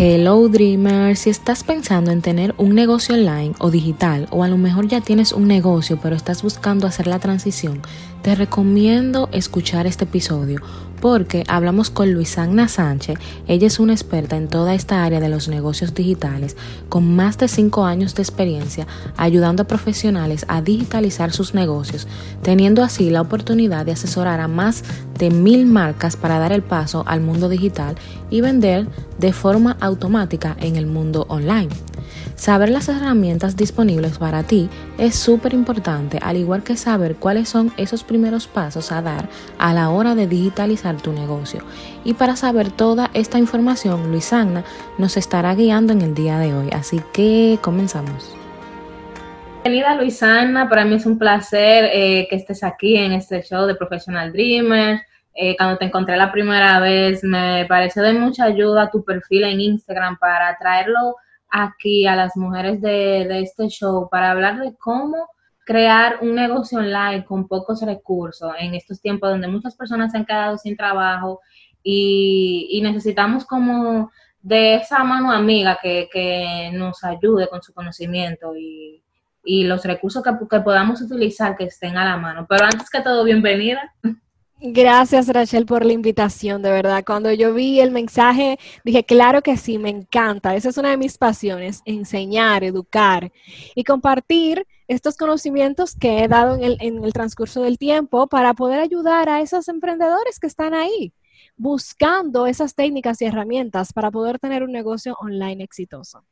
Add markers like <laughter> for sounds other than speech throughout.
Hello Dreamer, si estás pensando en tener un negocio online o digital o a lo mejor ya tienes un negocio pero estás buscando hacer la transición, te recomiendo escuchar este episodio porque hablamos con Luisana Sánchez. Ella es una experta en toda esta área de los negocios digitales con más de 5 años de experiencia ayudando a profesionales a digitalizar sus negocios, teniendo así la oportunidad de asesorar a más de mil marcas para dar el paso al mundo digital y vender de forma automática en el mundo online. Saber las herramientas disponibles para ti es súper importante, al igual que saber cuáles son esos primeros pasos a dar a la hora de digitalizar tu negocio. Y para saber toda esta información, Luisana nos estará guiando en el día de hoy, así que comenzamos. Bienvenida Luisana, para mí es un placer eh, que estés aquí en este show de Professional Dreamers. Eh, cuando te encontré la primera vez, me pareció de mucha ayuda tu perfil en Instagram para traerlo aquí a las mujeres de, este show para hablar de cómo crear un negocio online con pocos recursos en estos tiempos donde muchas personas se han quedado sin trabajo y, necesitamos como de esa mano amiga que, nos ayude con su conocimiento y, los recursos que, que podamos utilizar que estén a la mano. Pero antes que todo, bienvenida. Gracias, Rachel, por la invitación, de verdad. Cuando yo vi el mensaje, dije, claro que sí, me encanta. Esa es una de mis pasiones, enseñar, educar y compartir estos conocimientos que he dado en el, transcurso del tiempo para poder ayudar a esos emprendedores que están ahí, buscando esas técnicas y herramientas para poder tener un negocio online exitoso.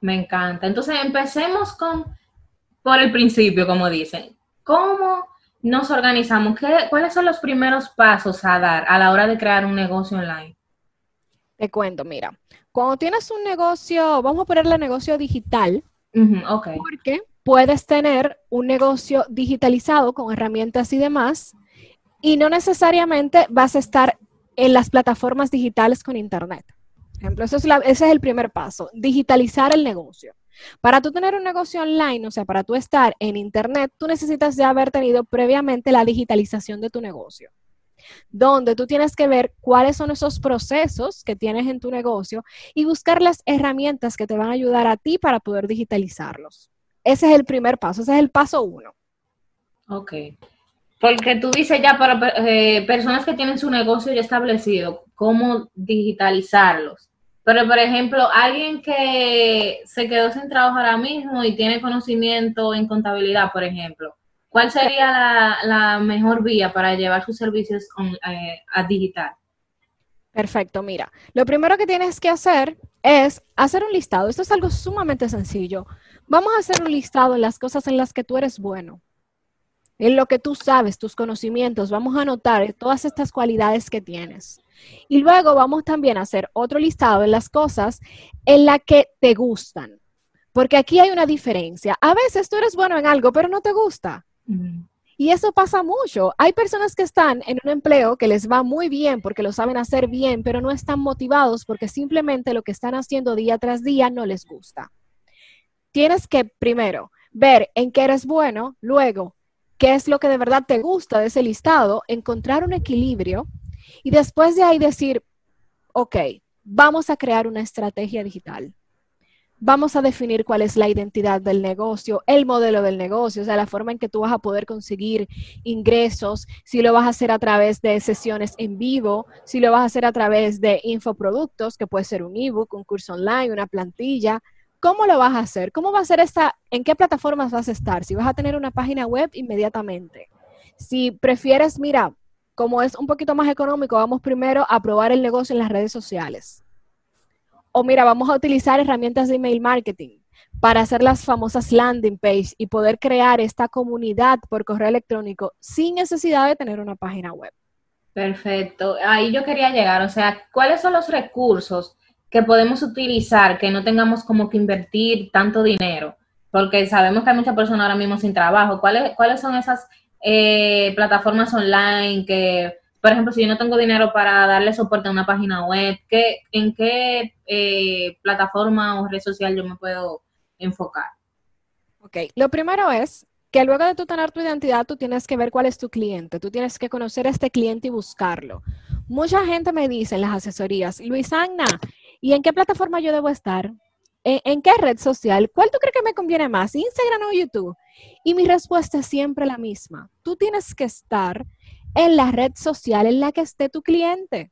Me encanta. Entonces, empecemos con, por el principio, como dicen. ¿Cómo nos organizamos, ¿cuáles son los primeros pasos a dar a la hora de crear un negocio online? Te cuento, mira, cuando tienes un negocio, vamos a ponerle negocio digital, porque puedes tener un negocio digitalizado con herramientas y demás, y no necesariamente vas a estar en las plataformas digitales con Internet. Por ejemplo, ese es el primer paso, digitalizar el negocio. Para tú tener un negocio online, o sea, para tú estar en Internet, tú necesitas ya haber tenido previamente la digitalización de tu negocio, donde tú tienes que ver cuáles son esos procesos que tienes en tu negocio y buscar las herramientas que te van a ayudar a ti para poder digitalizarlos. Ese es el primer paso, ese es el paso uno. Ok. Porque tú dices ya para eh, personas que tienen su negocio ya establecido, cómo digitalizarlos. Pero, por ejemplo, alguien que se quedó sin trabajo ahora mismo y tiene conocimiento en contabilidad, por ejemplo, ¿cuál sería la, mejor vía para llevar sus servicios eh, a digital? Perfecto, mira, lo primero que tienes que hacer es hacer un listado. Esto es algo sumamente sencillo. Vamos a hacer un listado en las cosas en las que tú eres bueno, en lo que tú sabes, tus conocimientos. Vamos a anotar todas estas cualidades que tienes. Y luego vamos también a hacer otro listado de las cosas en las que te gustan. Porque aquí hay una diferencia. A veces tú eres bueno en algo, pero no te gusta. Y eso pasa mucho. Hay personas que están en un empleo que les va muy bien porque lo saben hacer bien, pero no están motivados porque simplemente lo que están haciendo día tras día no les gusta. Tienes que primero ver en qué eres bueno, luego qué es lo que de verdad te gusta de ese listado, encontrar un equilibrio y después de ahí decir, ok, vamos a crear una estrategia digital. Vamos a definir cuál es la identidad del negocio, el modelo del negocio, o sea, la forma en que tú vas a poder conseguir ingresos, si lo vas a hacer a través de sesiones en vivo, si lo vas a hacer a través de infoproductos, que puede ser un ebook, un curso online, una plantilla. ¿Cómo lo vas a hacer? ¿Cómo va a ser esta? ¿En qué plataformas vas a estar? Si vas a tener una página web inmediatamente. Si prefieres, mira, como es un poquito más económico, vamos primero a probar el negocio en las redes sociales. O mira, vamos a utilizar herramientas de email marketing para hacer las famosas landing page y poder crear esta comunidad por correo electrónico sin necesidad de tener una página web. Perfecto. Ahí yo quería llegar. O sea, ¿cuáles son los recursos que podemos utilizar que no tengamos como que invertir tanto dinero? Porque sabemos que hay muchas personas ahora mismo sin trabajo. ¿Cuáles, cuáles son esas eh, plataformas online que, por ejemplo, si yo no tengo dinero para darle soporte a una página web, ¿qué, ¿en qué eh, plataforma o red social yo me puedo enfocar? Ok, lo primero es que luego de tú tener tu identidad, tú tienes que ver cuál es tu cliente, tú tienes que conocer a este cliente y buscarlo. Mucha gente me dice en las asesorías, Luis Agna, ¿Y en qué plataforma yo debo estar? ¿En, qué red social? ¿Cuál tú crees que me conviene más? ¿Instagram o YouTube? Y mi respuesta es siempre la misma. Tú tienes que estar en la red social en la que esté tu cliente.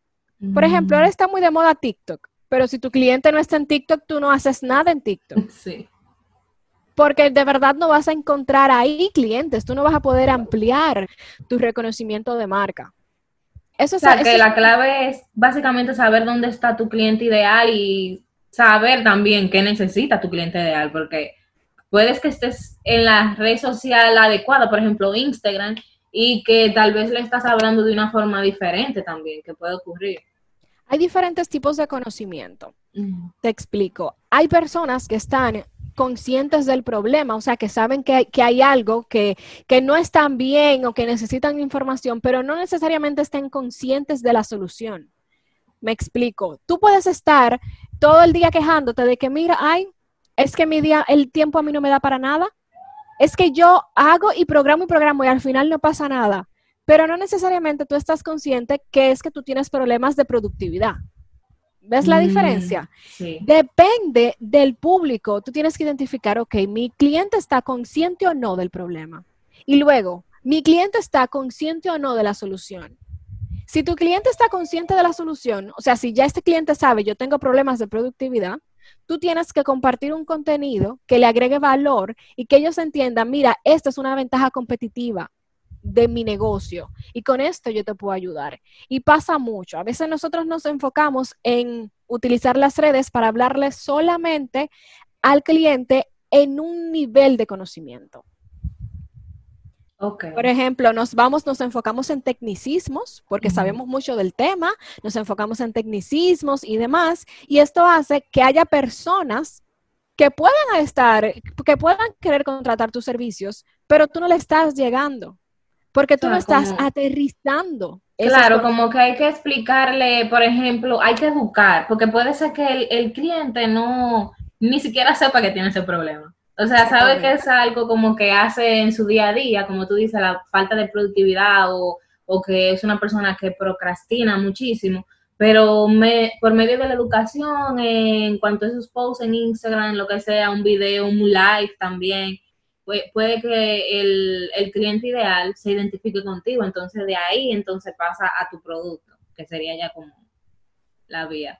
Por ejemplo, ahora está muy de moda TikTok, pero si tu cliente no está en TikTok, tú no haces nada en TikTok. <laughs> Sí. Porque de verdad no vas a encontrar ahí clientes, tú no vas a poder ampliar tu reconocimiento de marca. Eso o sea, que la clave es básicamente saber dónde está tu cliente ideal y saber también qué necesita tu cliente ideal, porque puedes que estés en la red social adecuada, por ejemplo Instagram, y que tal vez le estás hablando de una forma diferente también, que puede ocurrir. Hay diferentes tipos de conocimiento. Te explico. Hay personas que están conscientes del problema, o sea, que saben que, que hay algo que, que, no están bien o que necesitan información, pero no necesariamente estén conscientes de la solución. Me explico. Tú puedes estar todo el día quejándote de que, mira, ay, es que mi día, el tiempo a mí no me da para nada. Es que yo hago y programo y programo y al final no pasa nada. Pero no necesariamente tú estás consciente que es que tú tienes problemas de productividad. ¿Ves la mm, diferencia? Sí. Depende del público. Tú tienes que identificar, ok, mi cliente está consciente o no del problema. Y luego, mi cliente está consciente o no de la solución. Si tu cliente está consciente de la solución, o sea, si ya este cliente sabe, yo tengo problemas de productividad, tú tienes que compartir un contenido que le agregue valor y que ellos entiendan, mira, esta es una ventaja competitiva de mi negocio y con esto yo te puedo ayudar. Y pasa mucho. A veces nosotros nos enfocamos en utilizar las redes para hablarle solamente al cliente en un nivel de conocimiento. Por ejemplo, nos vamos, nos enfocamos en tecnicismos, porque sabemos mucho del tema, nos enfocamos en tecnicismos y demás, y esto hace que haya personas que puedan estar, que puedan querer contratar tus servicios, pero tú no le estás llegando, porque tú no estás aterrizando. Claro, como que hay que explicarle, por ejemplo, hay que educar, porque puede ser que el, el cliente no, ni siquiera sepa que tiene ese problema. O sea, sabe que es algo como que hace en su día a día, como tú dices, la falta de productividad o, que es una persona que procrastina muchísimo, pero me, por medio de la educación, en cuanto a esos posts en Instagram, lo que sea, un video, un live también, puede, que el, el cliente ideal se identifique contigo, entonces de ahí entonces pasa a tu producto, que sería ya como la vía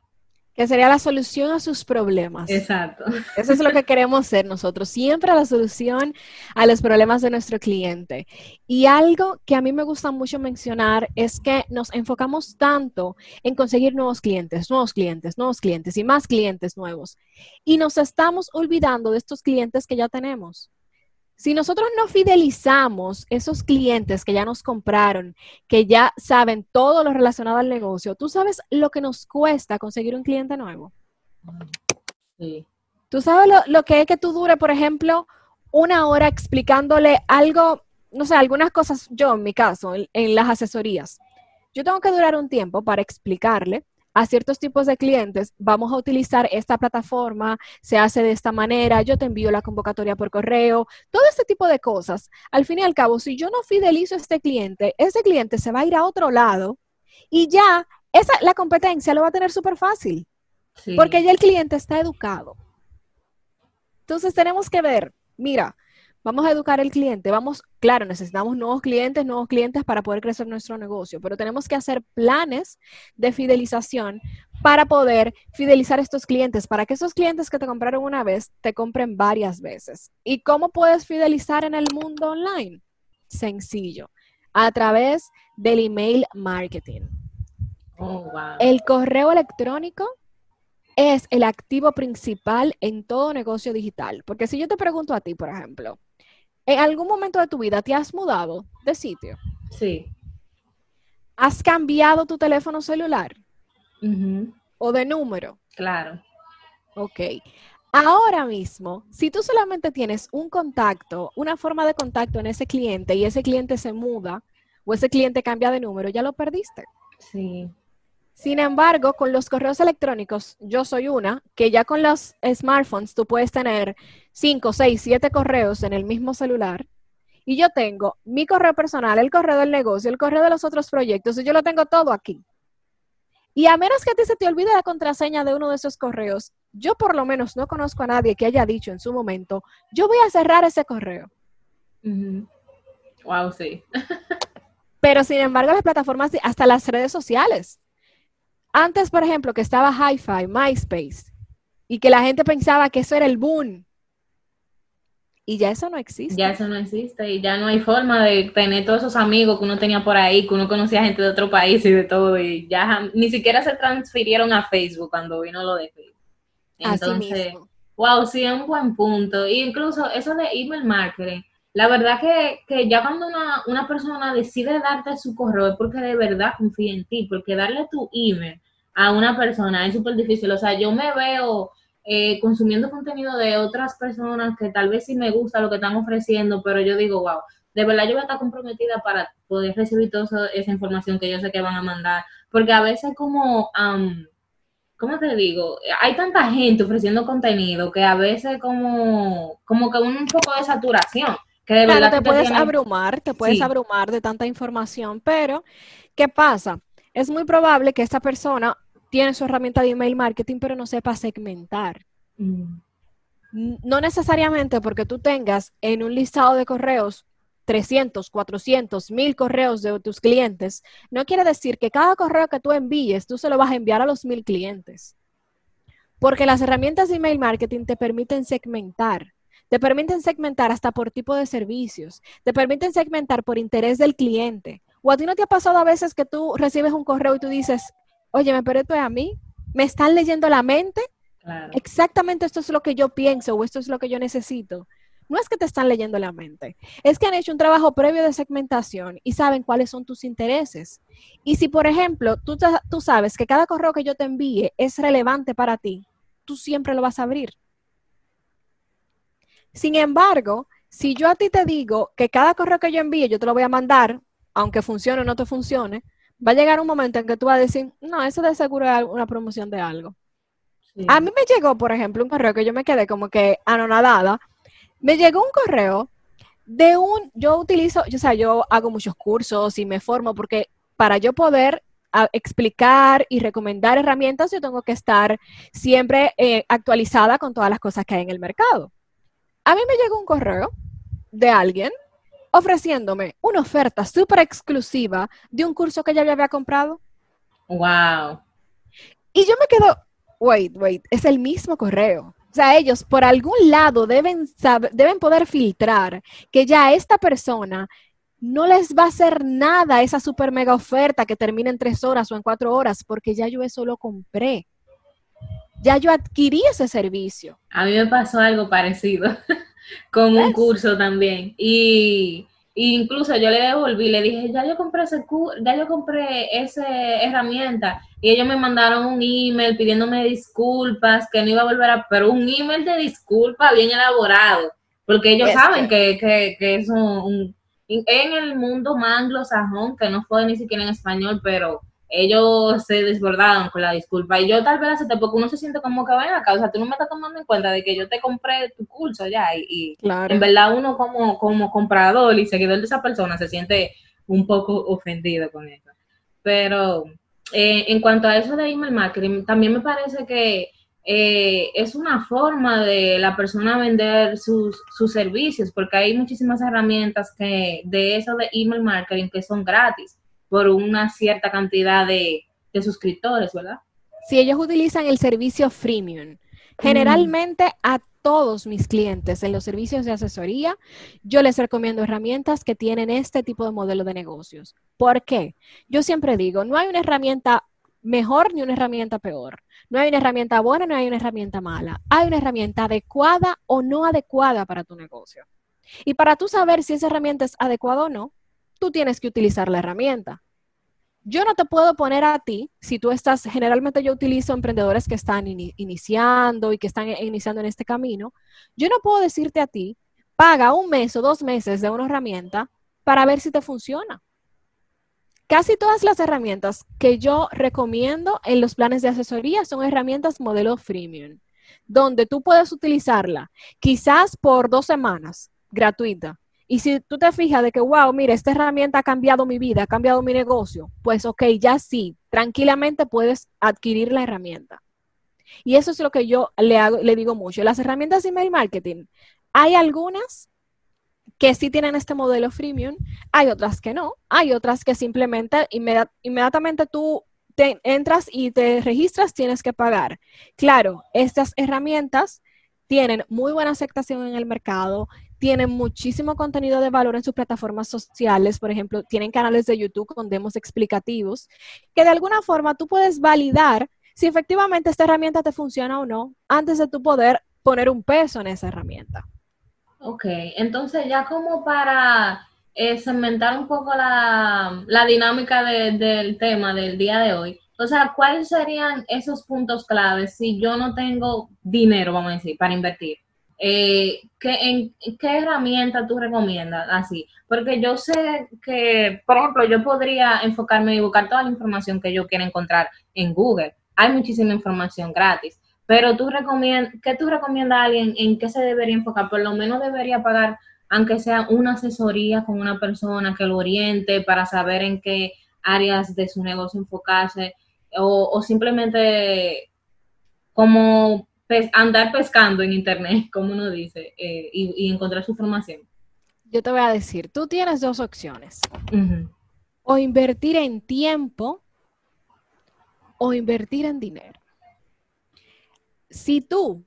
que sería la solución a sus problemas. Exacto. Eso es lo que queremos ser nosotros, siempre la solución a los problemas de nuestro cliente. Y algo que a mí me gusta mucho mencionar es que nos enfocamos tanto en conseguir nuevos clientes, nuevos clientes, nuevos clientes y más clientes nuevos. Y nos estamos olvidando de estos clientes que ya tenemos. Si nosotros no fidelizamos esos clientes que ya nos compraron, que ya saben todo lo relacionado al negocio, ¿tú sabes lo que nos cuesta conseguir un cliente nuevo? Sí. ¿Tú sabes lo, que es que tú dure, por ejemplo, una hora explicándole algo, no sé, algunas cosas, yo en mi caso, en las asesorías? Yo tengo que durar un tiempo para explicarle a ciertos tipos de clientes, vamos a utilizar esta plataforma, se hace de esta manera, yo te envío la convocatoria por correo, todo este tipo de cosas. Al fin y al cabo, si yo no fidelizo a este cliente, ese cliente se va a ir a otro lado y ya esa, la competencia lo va a tener súper fácil, porque ya el cliente está educado. Entonces tenemos que ver, mira, Vamos a educar al cliente, vamos, claro, necesitamos nuevos clientes, nuevos clientes para poder crecer nuestro negocio, pero tenemos que hacer planes de fidelización para poder fidelizar a estos clientes, para que esos clientes que te compraron una vez te compren varias veces. ¿Y cómo puedes fidelizar en el mundo online? Sencillo, a través del email marketing. Oh, el correo electrónico es el activo principal en todo negocio digital. Porque si yo te pregunto a ti, por ejemplo, ¿En algún momento de tu vida te has mudado de sitio? Sí. ¿Has cambiado tu teléfono celular? ¿O de número? Claro. Ok. Ahora mismo, si tú solamente tienes un contacto, una forma de contacto en ese cliente y ese cliente se muda o ese cliente cambia de número, ya lo perdiste. Sí. Sin embargo, con los correos electrónicos, yo soy una, que ya con los smartphones tú puedes tener 5, 6, 7 correos en el mismo celular. Y yo tengo mi correo personal, el correo del negocio, el correo de los otros proyectos, y yo lo tengo todo aquí. Y a menos que a ti se te olvide la contraseña de uno de esos correos, yo por lo menos no conozco a nadie que haya dicho en su momento, yo voy a cerrar ese correo. Wow, sí. <laughs> Pero sin embargo, las plataformas, hasta las redes sociales. Antes, por ejemplo, que estaba Hi-Fi, MySpace, y que la gente pensaba que eso era el boom. Y ya eso no existe. Ya eso no existe y ya no hay forma de tener todos esos amigos que uno tenía por ahí, que uno conocía gente de otro país y de todo, y ya ni siquiera se transfirieron a Facebook cuando vino lo de Facebook. Entonces, wow, sí, es un buen punto. E incluso eso de email marketing, la verdad que, que ya cuando una, una, persona decide darte su correo es porque de verdad confía en ti, porque darle tu email a una persona es súper difícil. O sea, yo me veo eh, consumiendo contenido de otras personas que tal vez sí me gusta lo que están ofreciendo, pero yo digo, wow, de verdad yo voy a estar comprometida para poder recibir toda esa información que yo sé que van a mandar, porque a veces como, um, ¿cómo te digo? Hay tanta gente ofreciendo contenido que a veces como, como que un poco de saturación. Que de verdad te, puedes abrumar, te puedes abrumar de tanta información, pero ¿qué pasa? Es muy probable que esta persona tiene su herramienta de email marketing, pero no sepa segmentar. Mm. No necesariamente porque tú tengas en un listado de correos 300, 400, 1000 correos de tus clientes, no quiere decir que cada correo que tú envíes, tú se lo vas a enviar a los 1000 clientes. Porque las herramientas de email marketing te permiten segmentar. Te permiten segmentar hasta por tipo de servicios. Te permiten segmentar por interés del cliente. O a ti no te ha pasado a veces que tú recibes un correo y tú dices, oye, pero esto es a mí, me están leyendo la mente, exactamente esto es lo que yo pienso o esto es lo que yo necesito. No es que te están leyendo la mente, es que han hecho un trabajo previo de segmentación y saben cuáles son tus intereses. Y si, por ejemplo, tú, tú sabes que cada correo que yo te envíe es relevante para ti, tú siempre lo vas a abrir. Sin embargo, si yo a ti te digo que cada correo que yo envíe yo te lo voy a mandar, aunque funcione o no te funcione, va a llegar un momento en que tú vas a decir, no, eso de seguro es una promoción de algo. A mí me llegó, por ejemplo, un correo que yo me quedé como que anonadada. Me llegó un correo de un, yo utilizo, o sea, yo hago muchos cursos y me formo porque para yo poder ah, explicar y recomendar herramientas, yo tengo que estar siempre eh, actualizada con todas las cosas que hay en el mercado. A mí me llegó un correo de alguien ofreciéndome una oferta súper exclusiva de un curso que ya había comprado. Wow. Y yo me quedo, wait, wait, es el mismo correo. O sea, ellos por algún lado deben, deben poder filtrar que ya esta persona no les va a hacer nada esa super mega oferta que termina en tres horas o en cuatro horas, porque ya yo eso lo compré. Ya yo adquirí ese servicio. A mí me pasó algo parecido. <laughs> con un curso también. Y, incluso yo le devolví, le dije, ya yo compré ese ya yo compré esa herramienta. Y ellos me mandaron un email pidiéndome disculpas, que no iba a volver a, pero un email de disculpas bien elaborado, porque ellos saben que, que, que es un, en el mundo más anglosajón, que no fue ni siquiera en español, pero ellos se desbordaron con la disculpa. Y yo tal vez acepté porque uno se siente como que ven acá, o sea, tú no me estás tomando en cuenta de que yo te compré tu curso ya y, en verdad uno como, como comprador y seguidor de esa persona se siente un poco ofendido con eso. Pero eh, en cuanto a eso de email marketing, también me parece que eh, es una forma de la persona vender sus, sus servicios, porque hay muchísimas herramientas que de eso de email marketing que son gratis por una cierta cantidad de, suscriptores, ¿verdad? Si ellos utilizan el servicio freemium, generalmente a todos mis clientes en los servicios de asesoría, yo les recomiendo herramientas que tienen este tipo de modelo de negocios. ¿Por qué? Yo siempre digo, no hay una herramienta mejor ni una herramienta peor. No hay una herramienta buena, no hay una herramienta mala. Hay una herramienta adecuada o no adecuada para tu negocio. Y para tú saber si esa herramienta es adecuada o no, tú tienes que utilizar la herramienta. Yo no te puedo poner a ti, si tú estás, generalmente yo utilizo emprendedores que están iniciando y que están iniciando en este camino, yo no puedo decirte a ti, paga un mes o dos meses de una herramienta para ver si te funciona. Casi todas las herramientas que yo recomiendo en los planes de asesoría son herramientas modelo freemium, donde tú puedes utilizarla quizás por dos semanas gratuita y si tú te fijas de que, wow, mira, esta herramienta ha cambiado mi vida, ha cambiado mi negocio, pues ok, ya sí, tranquilamente puedes adquirir la herramienta. Y eso es lo que yo le, hago, le digo mucho. Las herramientas de email marketing, hay algunas que sí tienen este modelo freemium, hay otras que no, hay otras que simplemente inmediatamente tú te entras y te registras, tienes que pagar. Claro, estas herramientas tienen muy buena aceptación en el mercado, tienen muchísimo contenido de valor en sus plataformas sociales, por ejemplo, tienen canales de YouTube con demos explicativos, que de alguna forma tú puedes validar si efectivamente esta herramienta te funciona o no antes de tú poder poner un peso en esa herramienta. Ok, entonces ya como para eh, segmentar un poco la, dinámica del tema del día de hoy, o sea, ¿cuáles serían esos puntos claves si yo no tengo dinero, vamos a decir, para invertir? Eh, ¿qué, en, ¿Qué herramienta tú recomiendas así? Porque yo sé que, por ejemplo, yo podría enfocarme y buscar toda la información que yo quiera encontrar en Google, hay muchísima información gratis, pero tú recomiendas, ¿qué tú recomiendas a alguien en qué se debería enfocar? Por lo menos debería pagar, aunque sea una asesoría con una persona que lo oriente para saber en qué áreas de su negocio enfocarse, o, simplemente como andar pescando en internet, <laughs> como uno dice, eh, y, encontrar su información. Yo te voy a decir, tú tienes dos opciones. O invertir en tiempo o invertir en dinero. Si tú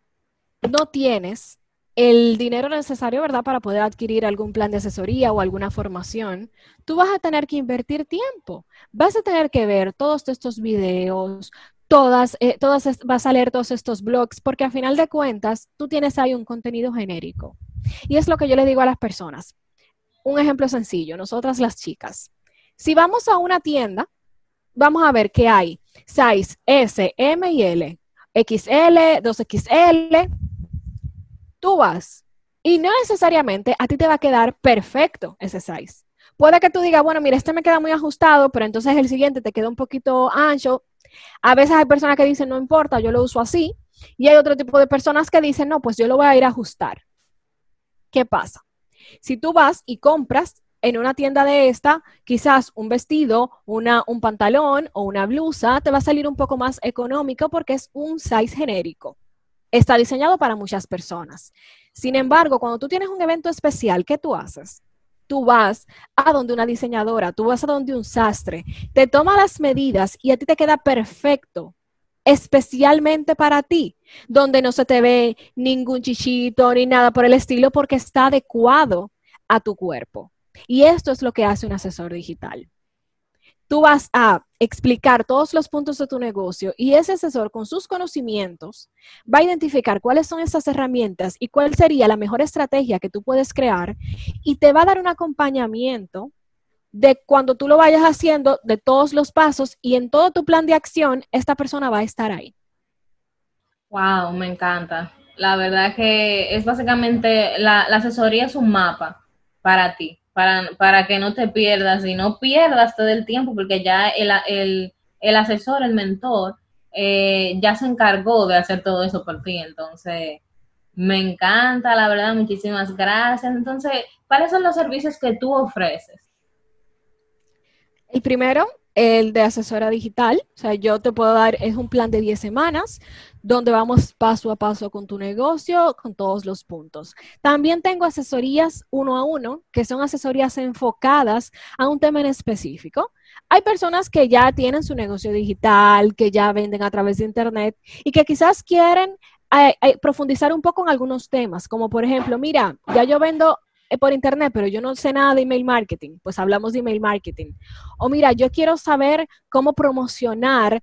no tienes el dinero necesario, ¿verdad?, para poder adquirir algún plan de asesoría o alguna formación, tú vas a tener que invertir tiempo. Vas a tener que ver todos estos videos, todas, eh, todas vas a leer todos estos blogs, porque a final de cuentas tú tienes ahí un contenido genérico. Y es lo que yo le digo a las personas. Un ejemplo sencillo, nosotras las chicas. Si vamos a una tienda, vamos a ver qué hay size S, M y L, XL, 2XL. Tú vas y no necesariamente a ti te va a quedar perfecto ese size. Puede que tú digas, bueno, mira, este me queda muy ajustado, pero entonces el siguiente te queda un poquito ancho. A veces hay personas que dicen, no importa, yo lo uso así. Y hay otro tipo de personas que dicen, no, pues yo lo voy a ir a ajustar. ¿Qué pasa? Si tú vas y compras en una tienda de esta, quizás un vestido, una, un pantalón o una blusa te va a salir un poco más económico porque es un size genérico. Está diseñado para muchas personas. Sin embargo, cuando tú tienes un evento especial, ¿qué tú haces? Tú vas a donde una diseñadora, tú vas a donde un sastre, te toma las medidas y a ti te queda perfecto, especialmente para ti, donde no se te ve ningún chichito ni nada por el estilo porque está adecuado a tu cuerpo. Y esto es lo que hace un asesor digital. Tú vas a explicar todos los puntos de tu negocio y ese asesor con sus conocimientos va a identificar cuáles son esas herramientas y cuál sería la mejor estrategia que tú puedes crear y te va a dar un acompañamiento de cuando tú lo vayas haciendo, de todos los pasos y en todo tu plan de acción, esta persona va a estar ahí. Wow, me encanta. La verdad que es básicamente, la, la asesoría es un mapa para ti para, para que no te pierdas y no pierdas todo el tiempo, porque ya el, el, el asesor, el mentor, eh, ya se encargó de hacer todo eso por ti. Entonces, me encanta, la verdad, muchísimas gracias. Entonces, ¿cuáles son los servicios que tú ofreces? El primero, el de asesora digital. O sea, yo te puedo dar, es un plan de 10 semanas donde vamos paso a paso con tu negocio, con todos los puntos. También tengo asesorías uno a uno, que son asesorías enfocadas a un tema en específico. Hay personas que ya tienen su negocio digital, que ya venden a través de Internet y que quizás quieren eh, eh, profundizar un poco en algunos temas, como por ejemplo, mira, ya yo vendo por internet, pero yo no sé nada de email marketing, pues hablamos de email marketing. O mira, yo quiero saber cómo promocionar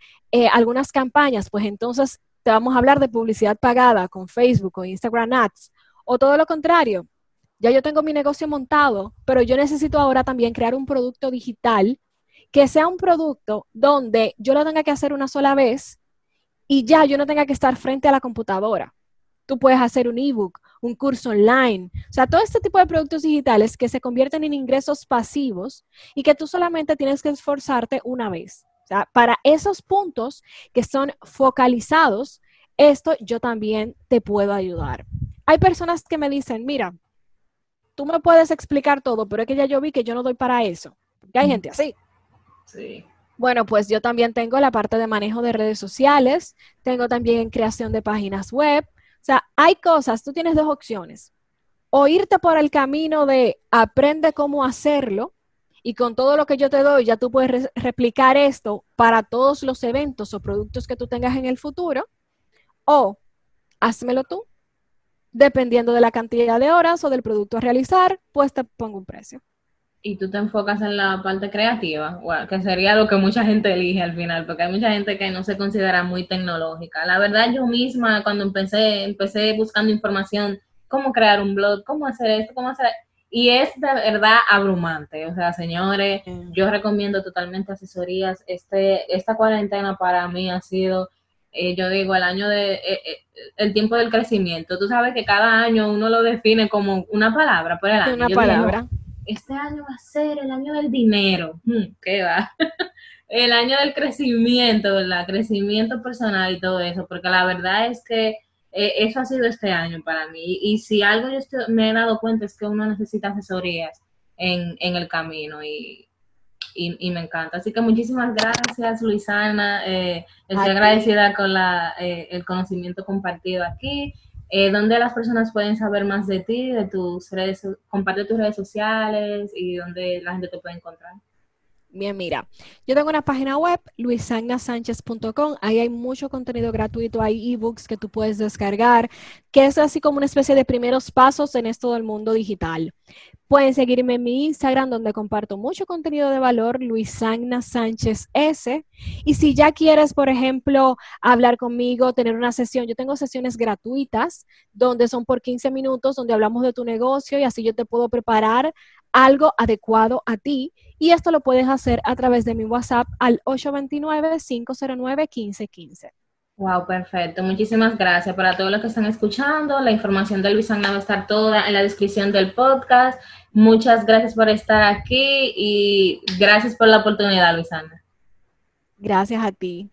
algunas campañas, pues entonces vamos a hablar de publicidad pagada con Facebook o Instagram Ads, o todo lo contrario. Ya yo tengo mi negocio montado, pero yo necesito ahora también crear un producto digital que sea un producto donde yo lo tenga que hacer una sola vez y ya yo no tenga que estar frente a la computadora. Tú puedes hacer un ebook, un curso online, o sea, todo este tipo de productos digitales que se convierten en ingresos pasivos y que tú solamente tienes que esforzarte una vez sea, para esos puntos que son focalizados, esto yo también te puedo ayudar. Hay personas que me dicen, mira, tú me puedes explicar todo, pero es que ya yo vi que yo no doy para eso. Porque hay gente así. Sí. Bueno, pues yo también tengo la parte de manejo de redes sociales, tengo también creación de páginas web. O sea, hay cosas, tú tienes dos opciones. O irte por el camino de aprende cómo hacerlo y con todo lo que yo te doy ya tú puedes replicar esto para todos los eventos o productos que tú tengas en el futuro. O házmelo tú. Dependiendo de la cantidad de horas o del producto a realizar, pues te pongo un precio y tú te enfocas en la parte creativa, que sería lo que mucha gente elige al final, porque hay mucha gente que no se considera muy tecnológica. La verdad, yo misma cuando empecé, empecé buscando información, cómo crear un blog, cómo hacer esto, cómo hacer... Y es de verdad abrumante. O sea, señores, yo recomiendo totalmente asesorías. Este, esta cuarentena para mí ha sido, eh, yo digo, el año de, eh, eh, el tiempo del crecimiento. Tú sabes que cada año uno lo define como una palabra por el año. Una palabra este año va a ser el año del dinero. Hmm, ¿Qué va? <laughs> el año del crecimiento, ¿verdad? Crecimiento personal y todo eso, porque la verdad es que eh, eso ha sido este año para mí. Y, si algo yo me he dado cuenta es que uno necesita asesorías en, el camino y, me encanta. Así que muchísimas gracias, Luisana. Eh, estoy agradecida con la, eh, el conocimiento compartido aquí. Eh, ¿Dónde las personas pueden saber más de ti, de tus redes, comparte tus redes sociales y dónde la gente te puede encontrar? Bien, mira, yo tengo una página web, luisagnasanchez.com, ahí hay mucho contenido gratuito, hay ebooks que tú puedes descargar, que es así como una especie de primeros pasos en esto del mundo digital. Pueden seguirme en mi Instagram, donde comparto mucho contenido de valor, Luisagna Sánchez S. Y si ya quieres, por ejemplo, hablar conmigo, tener una sesión, yo tengo sesiones gratuitas, donde son por 15 minutos, donde hablamos de tu negocio y así yo te puedo preparar algo adecuado a ti. Y esto lo puedes hacer a través de mi WhatsApp al 829-509-1515. Wow, perfecto. Muchísimas gracias para todos los que están escuchando. La información de Luis Agna va a estar toda en la descripción del podcast. Muchas gracias por estar aquí y gracias por la oportunidad, Luisana. Gracias a ti.